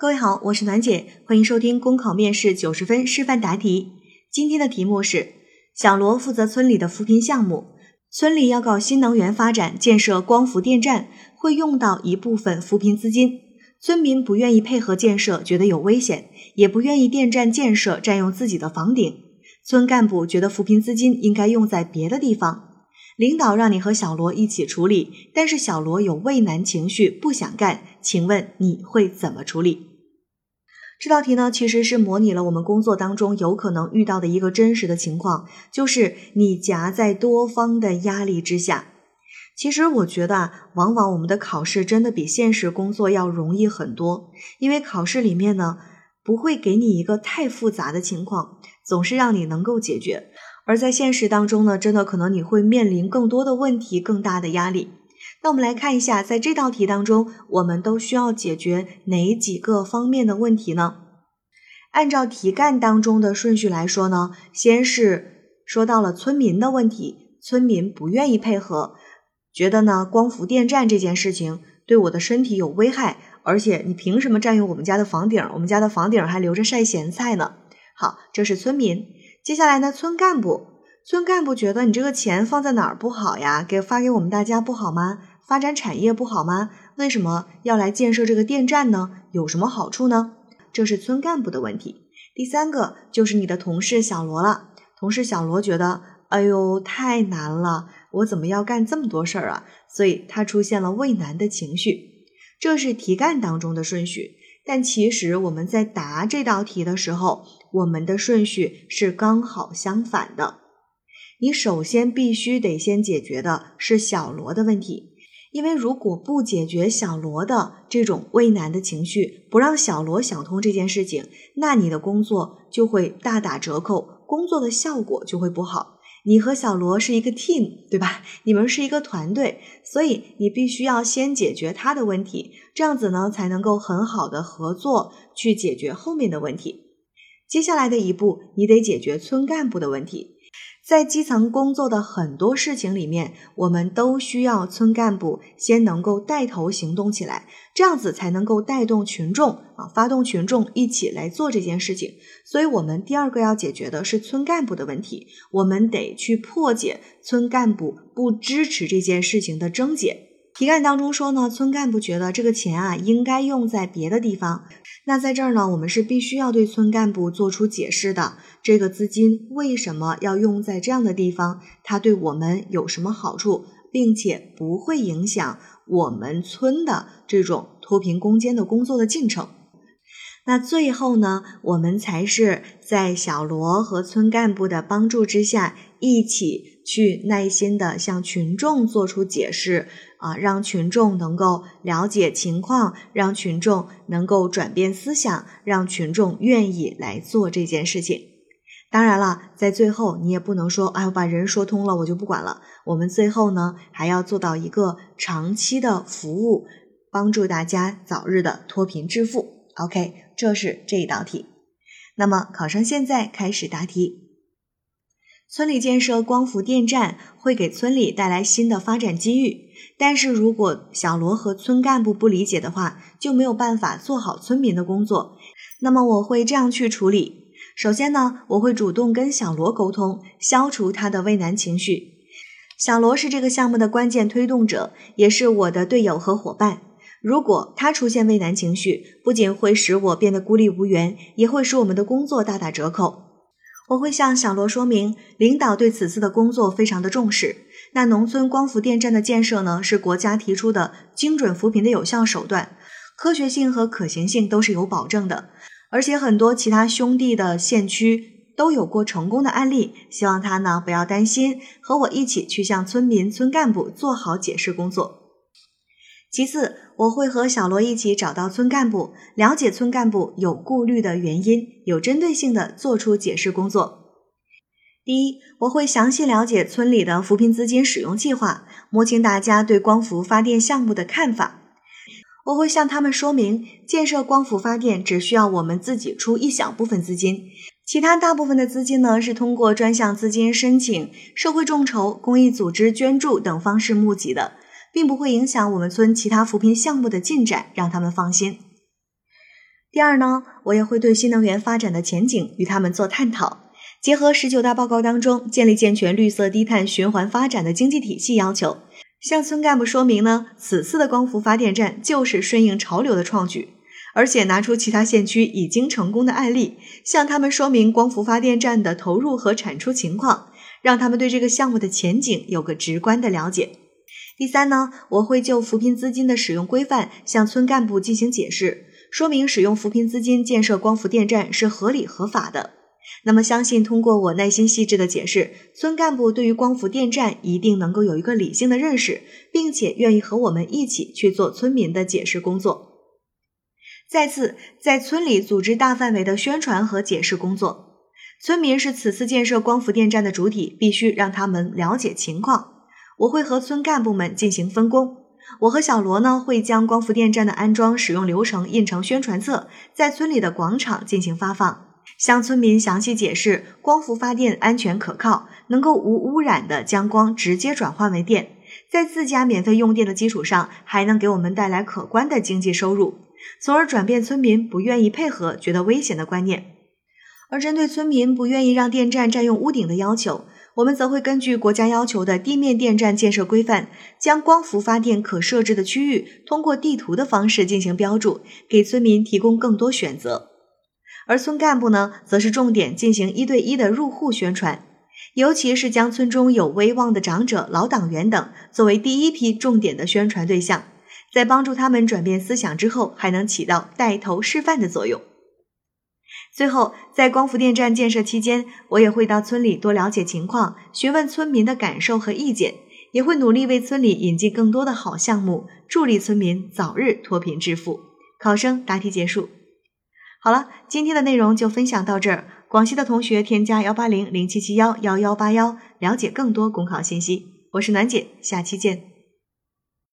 各位好，我是暖姐，欢迎收听公考面试九十分示范答题。今天的题目是：小罗负责村里的扶贫项目，村里要搞新能源发展，建设光伏电站，会用到一部分扶贫资金。村民不愿意配合建设，觉得有危险，也不愿意电站建设占用自己的房顶。村干部觉得扶贫资金应该用在别的地方。领导让你和小罗一起处理，但是小罗有畏难情绪，不想干，请问你会怎么处理？这道题呢，其实是模拟了我们工作当中有可能遇到的一个真实的情况，就是你夹在多方的压力之下。其实我觉得啊，往往我们的考试真的比现实工作要容易很多，因为考试里面呢，不会给你一个太复杂的情况，总是让你能够解决。而在现实当中呢，真的可能你会面临更多的问题，更大的压力。那我们来看一下，在这道题当中，我们都需要解决哪几个方面的问题呢？按照题干当中的顺序来说呢，先是说到了村民的问题，村民不愿意配合，觉得呢光伏电站这件事情对我的身体有危害，而且你凭什么占用我们家的房顶？我们家的房顶还留着晒咸菜呢。好，这是村民。接下来呢，村干部，村干部觉得你这个钱放在哪儿不好呀？给发给我们大家不好吗？发展产业不好吗？为什么要来建设这个电站呢？有什么好处呢？这是村干部的问题。第三个就是你的同事小罗了。同事小罗觉得，哎呦，太难了，我怎么要干这么多事儿啊？所以他出现了畏难的情绪。这是题干当中的顺序。但其实我们在答这道题的时候，我们的顺序是刚好相反的。你首先必须得先解决的是小罗的问题。因为如果不解决小罗的这种畏难的情绪，不让小罗想通这件事情，那你的工作就会大打折扣，工作的效果就会不好。你和小罗是一个 team，对吧？你们是一个团队，所以你必须要先解决他的问题，这样子呢才能够很好的合作去解决后面的问题。接下来的一步，你得解决村干部的问题。在基层工作的很多事情里面，我们都需要村干部先能够带头行动起来，这样子才能够带动群众啊，发动群众一起来做这件事情。所以，我们第二个要解决的是村干部的问题，我们得去破解村干部不支持这件事情的症结。题干当中说呢，村干部觉得这个钱啊应该用在别的地方。那在这儿呢，我们是必须要对村干部做出解释的。这个资金为什么要用在这样的地方？它对我们有什么好处，并且不会影响我们村的这种脱贫攻坚的工作的进程？那最后呢，我们才是在小罗和村干部的帮助之下，一起去耐心的向群众做出解释。啊，让群众能够了解情况，让群众能够转变思想，让群众愿意来做这件事情。当然了，在最后你也不能说，哎，我把人说通了，我就不管了。我们最后呢，还要做到一个长期的服务，帮助大家早日的脱贫致富。OK，这是这一道题。那么考生现在开始答题。村里建设光伏电站会给村里带来新的发展机遇。但是如果小罗和村干部不理解的话，就没有办法做好村民的工作。那么我会这样去处理：首先呢，我会主动跟小罗沟通，消除他的畏难情绪。小罗是这个项目的关键推动者，也是我的队友和伙伴。如果他出现畏难情绪，不仅会使我变得孤立无援，也会使我们的工作大打折扣。我会向小罗说明，领导对此次的工作非常的重视。那农村光伏电站的建设呢，是国家提出的精准扶贫的有效手段，科学性和可行性都是有保证的。而且很多其他兄弟的县区都有过成功的案例，希望他呢不要担心，和我一起去向村民、村干部做好解释工作。其次，我会和小罗一起找到村干部，了解村干部有顾虑的原因，有针对性的做出解释工作。第一，我会详细了解村里的扶贫资金使用计划，摸清大家对光伏发电项目的看法。我会向他们说明，建设光伏发电只需要我们自己出一小部分资金，其他大部分的资金呢是通过专项资金申请、社会众筹、公益组织捐助等方式募集的，并不会影响我们村其他扶贫项目的进展，让他们放心。第二呢，我也会对新能源发展的前景与他们做探讨，结合十九大报告当中建立健全绿色低碳循环发展的经济体系要求，向村干部说明呢，此次的光伏发电站就是顺应潮流的创举，而且拿出其他县区已经成功的案例，向他们说明光伏发电站的投入和产出情况，让他们对这个项目的前景有个直观的了解。第三呢，我会就扶贫资金的使用规范向村干部进行解释。说明使用扶贫资金建设光伏电站是合理合法的。那么，相信通过我耐心细致的解释，村干部对于光伏电站一定能够有一个理性的认识，并且愿意和我们一起去做村民的解释工作。再次，在村里组织大范围的宣传和解释工作。村民是此次建设光伏电站的主体，必须让他们了解情况。我会和村干部们进行分工。我和小罗呢，会将光伏电站的安装使用流程印成宣传册，在村里的广场进行发放，向村民详细解释光伏发电安全可靠，能够无污染的将光直接转换为电，在自家免费用电的基础上，还能给我们带来可观的经济收入，从而转变村民不愿意配合、觉得危险的观念。而针对村民不愿意让电站占用屋顶的要求，我们则会根据国家要求的地面电站建设规范，将光伏发电可设置的区域通过地图的方式进行标注，给村民提供更多选择。而村干部呢，则是重点进行一对一的入户宣传，尤其是将村中有威望的长者、老党员等作为第一批重点的宣传对象，在帮助他们转变思想之后，还能起到带头示范的作用。最后，在光伏电站建设期间，我也会到村里多了解情况，询问村民的感受和意见，也会努力为村里引进更多的好项目，助力村民早日脱贫致富。考生答题结束。好了，今天的内容就分享到这儿。广西的同学添加幺八零零七七幺幺幺八幺，了解更多公考信息。我是暖姐，下期见。